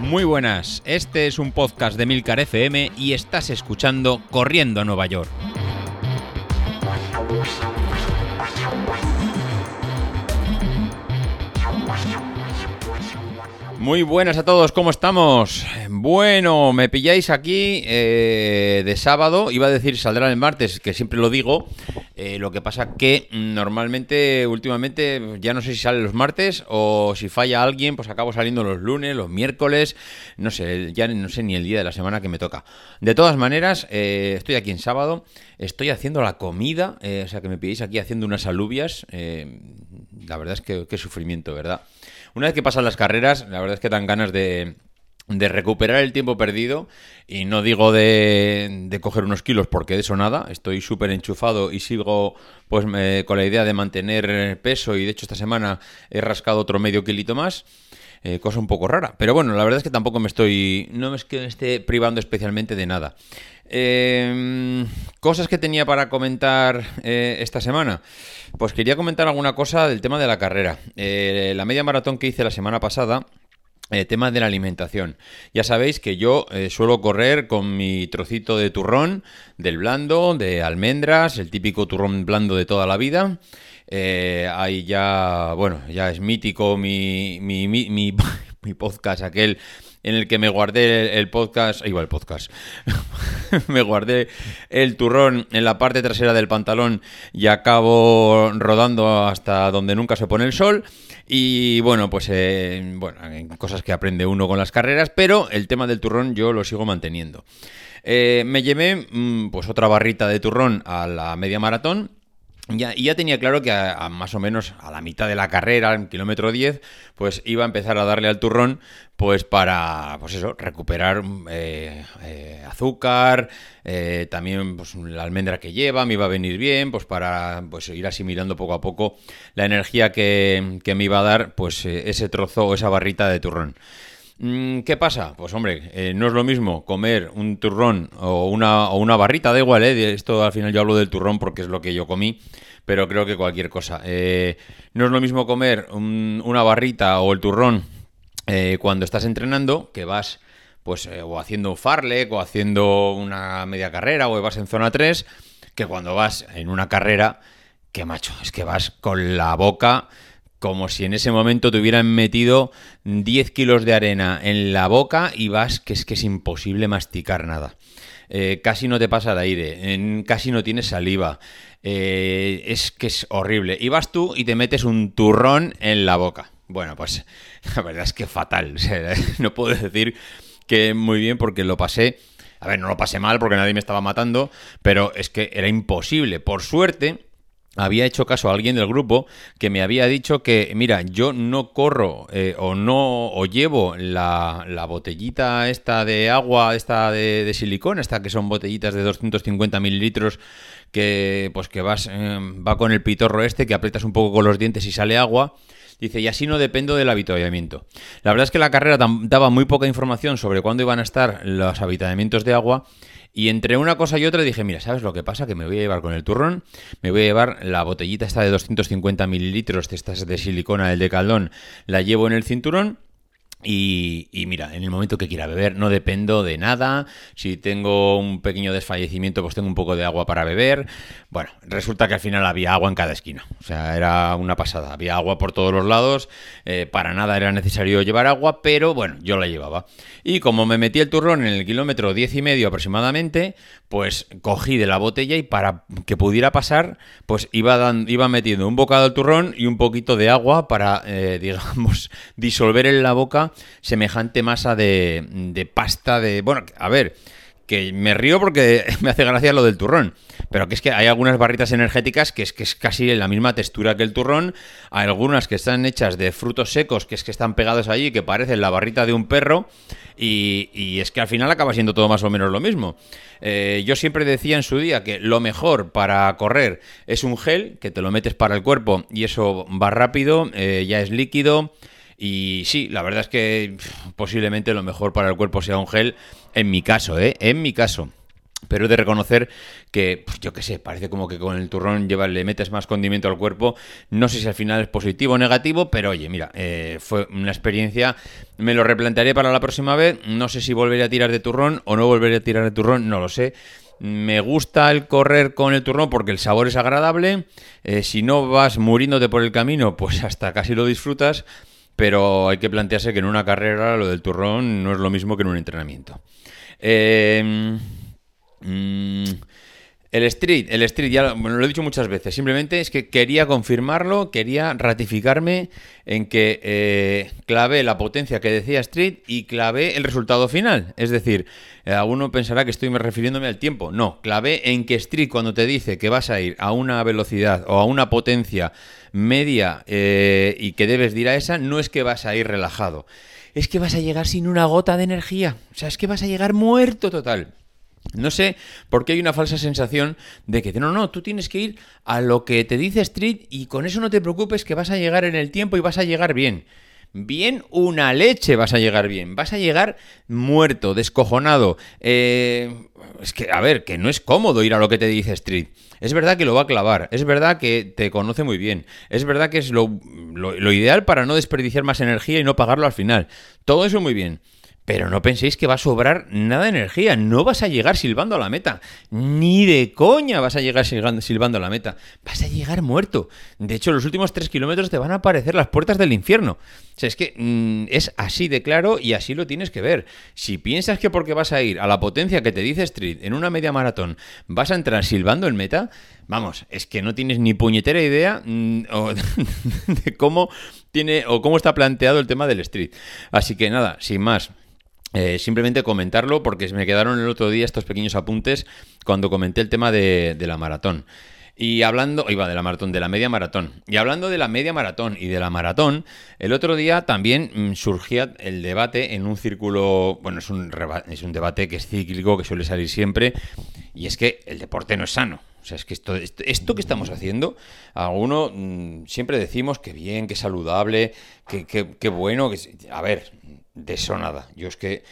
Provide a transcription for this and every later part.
Muy buenas, este es un podcast de Milcar FM y estás escuchando Corriendo a Nueva York. Muy buenas a todos, ¿cómo estamos? Bueno, me pilláis aquí eh, de sábado, iba a decir saldrá el martes, que siempre lo digo, eh, lo que pasa que normalmente, últimamente, ya no sé si sale los martes o si falla alguien, pues acabo saliendo los lunes, los miércoles, no sé, ya no sé ni el día de la semana que me toca. De todas maneras, eh, estoy aquí en sábado, estoy haciendo la comida, o sea que me pilláis aquí haciendo unas alubias, la verdad es que qué sufrimiento, ¿verdad? Una vez que pasan las carreras, la verdad es que dan ganas de, recuperar el tiempo perdido y no digo de, coger unos kilos porque de eso nada, estoy súper enchufado y sigo pues con la idea de mantener peso y de hecho esta semana he rascado otro medio kilito más. Eh, cosa un poco rara. Pero bueno, la verdad es que tampoco me estoy. No me esté privando especialmente de nada. Em, cosas que tenía para comentar eh, esta semana. Pues quería comentar alguna cosa del tema de la carrera. Eh, la media maratón que hice la semana pasada. Tema de la alimentación. Ya sabéis que yo suelo correr con mi trocito de turrón, del blando, de almendras, el típico turrón blando de toda la vida. Eh, ahí ya, bueno, ya es mítico mi, mi, mi, mi, podcast, aquel en el que me guardé el, podcast, igual el podcast, me guardé el turrón en la parte trasera del pantalón y acabo rodando hasta donde nunca se pone el sol. Y bueno, pues eh, bueno, cosas que aprende uno con las carreras, pero el tema del turrón yo lo sigo manteniendo. Eh, me llevé mm, pues otra barrita de turrón a la media maratón ya, y ya tenía claro que a, más o menos a la mitad de la carrera, en kilómetro 10, pues iba a empezar a darle al turrón, pues para, pues eso, recuperar eh, eh, azúcar, eh, también pues, la almendra que lleva, me iba a venir bien, pues para pues, ir asimilando poco a poco la energía que, que me iba a dar, pues ese trozo o esa barrita de turrón. Mm, ¿Qué pasa? Pues hombre, eh, no es lo mismo comer un turrón o una, barrita, da igual, ¿eh? Esto al final yo hablo del turrón porque es lo que yo comí, pero creo que cualquier cosa. Eh, no es lo mismo comer una barrita o el turrón eh, cuando estás entrenando, que vas pues o haciendo un farlek o haciendo una media carrera o vas en zona 3, que cuando vas en una carrera, que macho, es que vas con la boca como si en ese momento te hubieran metido 10 kilos de arena en la boca y vas que es que es imposible masticar nada. Eh, casi no te pasa el aire, casi no tienes saliva. Eh, es que es horrible. Y vas tú y te metes un turrón en la boca. Bueno, pues la verdad es que fatal. no puedo decir que muy bien porque lo pasé. A ver, no lo pasé mal porque nadie me estaba matando, pero es que era imposible. Por suerte, había hecho caso a alguien del grupo que me había dicho que, mira, yo no corro eh, o no o llevo la, botellita esta de agua, esta de, de, silicona, esta que son botellitas de 250 mililitros que pues que vas eh, va con el pitorro este que aprietas un poco con los dientes y sale agua. Dice, y así no dependo del avituallamiento. La verdad es que la carrera daba muy poca información sobre cuándo iban a estar los avituallamientos de agua y entre una cosa y otra dije, mira, ¿sabes lo que pasa? Que me voy a llevar con el turrón, me voy a llevar la botellita esta de 250 mililitros, de estas de silicona del de caldón, la llevo en el cinturón y, mira, en el momento que quiera beber no dependo de nada. Si tengo un pequeño desfallecimiento, pues tengo un poco de agua para beber. Bueno, resulta que al final había agua en cada esquina. O sea, era una pasada. Había agua por todos los lados. Eh, para nada era necesario llevar agua, pero bueno, yo la llevaba. Y como me metí el turrón en el kilómetro diez y medio aproximadamente, pues cogí de la botella y para que pudiera pasar, pues iba, iba metiendo un bocado al turrón y un poquito de agua para, eh, digamos, disolver en la boca semejante masa de, pasta de... Bueno, a ver, que me río porque me hace gracia lo del turrón. Pero que es que hay algunas barritas energéticas que es que es casi la misma textura que el turrón. Hay algunas que están hechas de frutos secos, que es que están pegados allí, que parecen la barrita de un perro. Y, es que al final acaba siendo todo más o menos lo mismo. Eh, yo siempre decía en su día que lo mejor para correr es un gel, que te lo metes para el cuerpo y eso va rápido, eh, ya es líquido. Y sí, la verdad es que posiblemente lo mejor para el cuerpo sea un gel, en mi caso, ¿eh? En mi caso. Pero he de reconocer que, pues, yo qué sé, parece como que con el turrón lleva, le metes más condimento al cuerpo. No sé si al final es positivo o negativo, pero oye, mira, eh, fue una experiencia. Me lo replantearé para la próxima vez. No sé si volveré a tirar de turrón o no volveré a tirar de turrón, no lo sé. Me gusta el correr con el turrón porque el sabor es agradable. Eh, si no vas muriéndote por el camino, pues hasta casi lo disfrutas. Pero hay que plantearse que en una carrera lo del turrón no es lo mismo que en un entrenamiento. Eh, Mm, el street, el street, ya lo, he dicho muchas veces, simplemente es que quería confirmarlo, quería ratificarme en que eh, clavé la potencia que decía street y clavé el resultado final. Es decir, eh, alguno pensará que estoy refiriéndome al tiempo. No, clavé en que street cuando te dice que vas a ir a una velocidad o a una potencia media eh, y que debes ir a esa, no es que vas a ir relajado. Es que vas a llegar sin una gota de energía. O sea, es que vas a llegar muerto total. No sé por qué hay una falsa sensación de que no, no, tú tienes que ir a lo que te dice Street y con eso no te preocupes que vas a llegar en el tiempo y vas a llegar bien. Bien, una leche vas a llegar bien. Vas a llegar muerto, descojonado. Eh, es que, a ver, que no es cómodo ir a lo que te dice Street. Es verdad que lo va a clavar, es verdad que te conoce muy bien, es verdad que es lo, lo ideal para no desperdiciar más energía y no pagarlo al final. Todo eso muy bien. Pero no penséis que va a sobrar nada de energía. No vas a llegar silbando a la meta. Ni de coña vas a llegar silbando a la meta. Vas a llegar muerto. De hecho, los últimos tres kilómetros te van a aparecer las puertas del infierno. O sea, es que mm, es así de claro y así lo tienes que ver. Si piensas que porque vas a ir a la potencia que te dice Street en una media maratón vas a entrar silbando en meta, vamos, es que no tienes ni puñetera idea mm, de cómo tiene o cómo está planteado el tema del Street. Así que nada, sin más. Eh, simplemente comentarlo porque me quedaron el otro día estos pequeños apuntes cuando comenté el tema de, la maratón. Y hablando, iba de la maratón, de la media maratón. Y hablando de la media maratón y de la maratón, el otro día también mm, surgía el debate en un círculo, bueno, es un, es un debate que es cíclico, que suele salir siempre, y es que el deporte no es sano. O sea, es que esto, esto, que estamos haciendo, alguno mm, siempre decimos que bien, que saludable, que, que bueno, que... A ver, de eso nada. Yo es que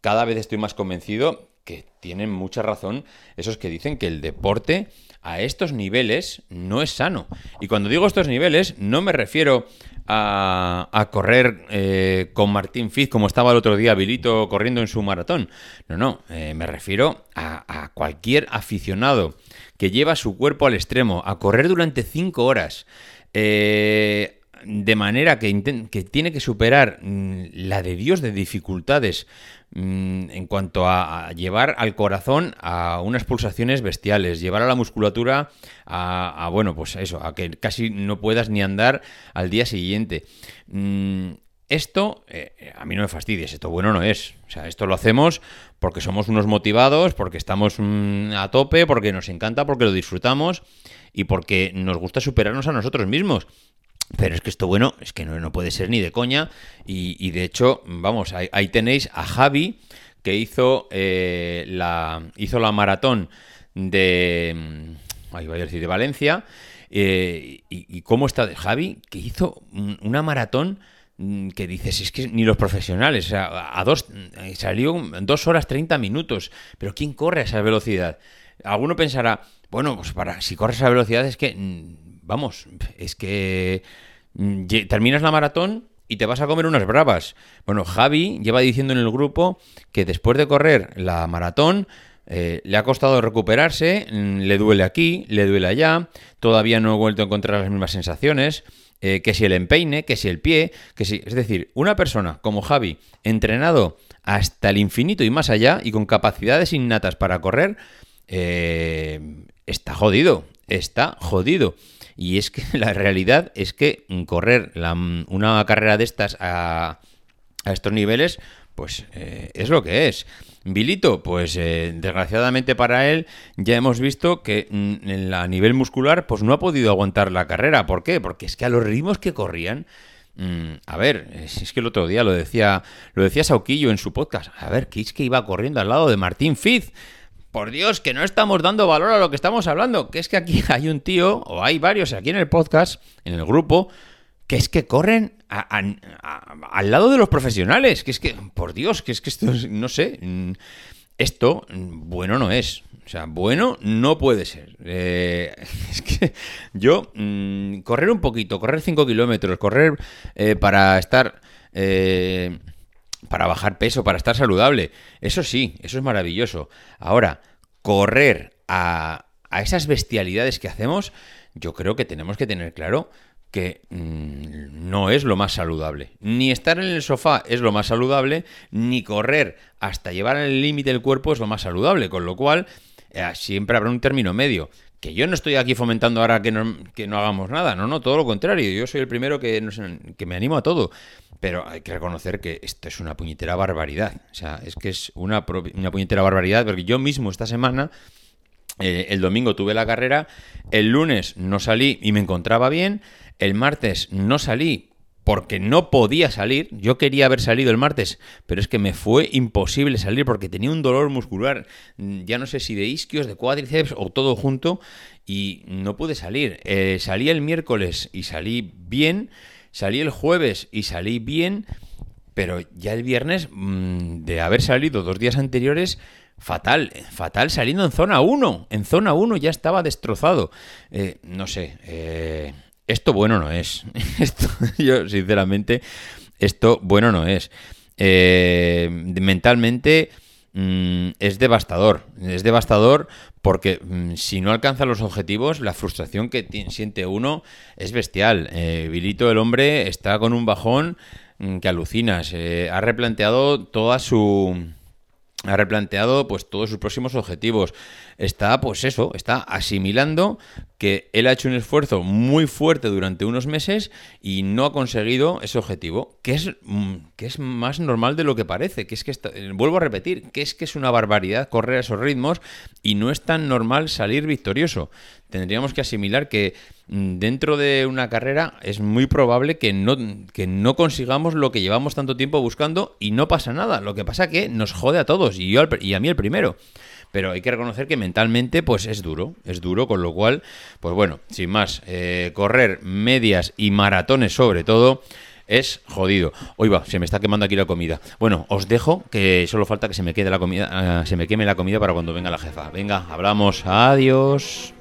cada vez estoy más convencido que tienen mucha razón esos que dicen que el deporte a estos niveles no es sano. Y cuando digo estos niveles, no me refiero a, correr eh, con Martín Fiz como estaba el otro día Vilito corriendo en su maratón. No, no, eh, me refiero a, a, cualquier aficionado que lleva su cuerpo al extremo, a correr durante cinco horas. Eh, de manera que, tiene que superar mm, la de Dios de dificultades mm, en cuanto a, llevar al corazón a unas pulsaciones bestiales, llevar a la musculatura a, bueno, pues eso, a que casi no puedas ni andar al día siguiente. Mm, esto, eh, a mí no me fastidies, esto bueno no es. O sea, esto lo hacemos porque somos unos motivados, porque estamos a tope, porque nos encanta, porque lo disfrutamos y porque nos gusta superarnos a nosotros mismos. Pero es que esto, bueno, es que no, puede ser ni de coña. Y, de hecho, vamos, ahí, tenéis a Javi, que hizo, eh, la, hizo la maratón de. Mm, ahí voy a decir, de Valencia. Eh, y, cómo está Javi, que hizo una maratón mm, que dices, es que ni los profesionales, o sea, a dos, eh, salió dos horas 30 minutos, pero ¿quién corre a esa velocidad? Alguno pensará, bueno, pues para si corres a esa velocidad es que mm, vamos, es que mm, terminas la maratón y te vas a comer unas bravas. Bueno, Javi lleva diciendo en el grupo que después de correr la maratón eh, le ha costado recuperarse, mm, le duele aquí, le duele allá, todavía no he vuelto a encontrar las mismas sensaciones. Eh, que si el empeine, que si el pie, que si. Es decir, una persona como Javi, entrenado hasta el infinito y más allá, y con capacidades innatas para correr, eh, está jodido. Está jodido. Y es que la realidad es que correr una carrera de estas a, estos niveles, pues eh, es lo que es. Vilito, pues eh, desgraciadamente para él ya hemos visto que mm, a nivel muscular pues no ha podido aguantar la carrera. ¿Por qué? Porque es que a los ritmos que corrían, mm, a ver, es, que el otro día lo decía, lo decía Sauquillo en su podcast. A ver, que es que iba corriendo al lado de Martín Fiz. Por Dios, que no estamos dando valor a lo que estamos hablando. Que es que aquí hay un tío, o hay varios aquí en el podcast, en el grupo, que es que corren al lado de los profesionales. Que es que, por Dios, que es que esto, no sé, esto bueno no es. O sea, bueno no puede ser. Eh, es que yo, mm, correr un poquito, correr 5 kilómetros, correr eh, para estar... Eh, para bajar peso, para estar saludable. Eso sí, eso es maravilloso. Ahora, correr a, a esas bestialidades que hacemos, yo creo que tenemos que tener claro que mm, no es lo más saludable. Ni estar en el sofá es lo más saludable, ni correr hasta llevar al límite el cuerpo es lo más saludable, con lo cual eh, siempre habrá un término medio. Que yo no estoy aquí fomentando ahora que no, que no hagamos nada, no, no, todo lo contrario, yo soy el primero que, que me animo a todo. Pero hay que reconocer que esto es una puñetera barbaridad. O sea, es que es una, una puñetera barbaridad, porque yo mismo esta semana eh, el domingo tuve la carrera, el lunes no salí y me encontraba bien, el martes no salí porque no podía salir. Yo quería haber salido el martes, pero es que me fue imposible salir porque tenía un dolor muscular, mm, ya no sé si de isquios, de cuádriceps o todo junto, y no pude salir. Eh, salí el miércoles y salí bien, salí el jueves y salí bien, pero ya el viernes, mm, de haber salido dos días anteriores, fatal, fatal saliendo en zona 1. En zona 1 ya estaba destrozado. Eh, no sé, eh, esto bueno no es. Esto, yo, sinceramente, esto bueno no es. Eh, mentalmente mm, es devastador. Es devastador porque mm, si no alcanza los objetivos, la frustración que siente uno es bestial. Vilito, el hombre, está con un bajón mm, que alucinas. ha replanteado toda su ha replanteado pues todos sus próximos objetivos. Está, pues eso, está asimilando que él ha hecho un esfuerzo muy fuerte durante unos meses y no ha conseguido ese objetivo, que es, mm, que es más normal de lo que parece, que es que, vuelvo a repetir, que es que es una barbaridad correr a esos ritmos y no es tan normal salir victorioso. Tendríamos que asimilar que mm, dentro de una carrera es muy probable que no, que no consigamos lo que llevamos tanto tiempo buscando y no pasa nada. Lo que pasa que nos jode a todos y, yo, y a mí el primero. Pero hay que reconocer que mentalmente pues es duro, es duro, con lo cual, pues bueno, sin más, eh, correr medias y maratones sobre todo es jodido. Hoy va, se me está quemando aquí la comida. Bueno, os dejo que solo falta que se me quede la comida, eh, se me queme la comida para cuando venga la jefa. Venga, hablamos. Adiós.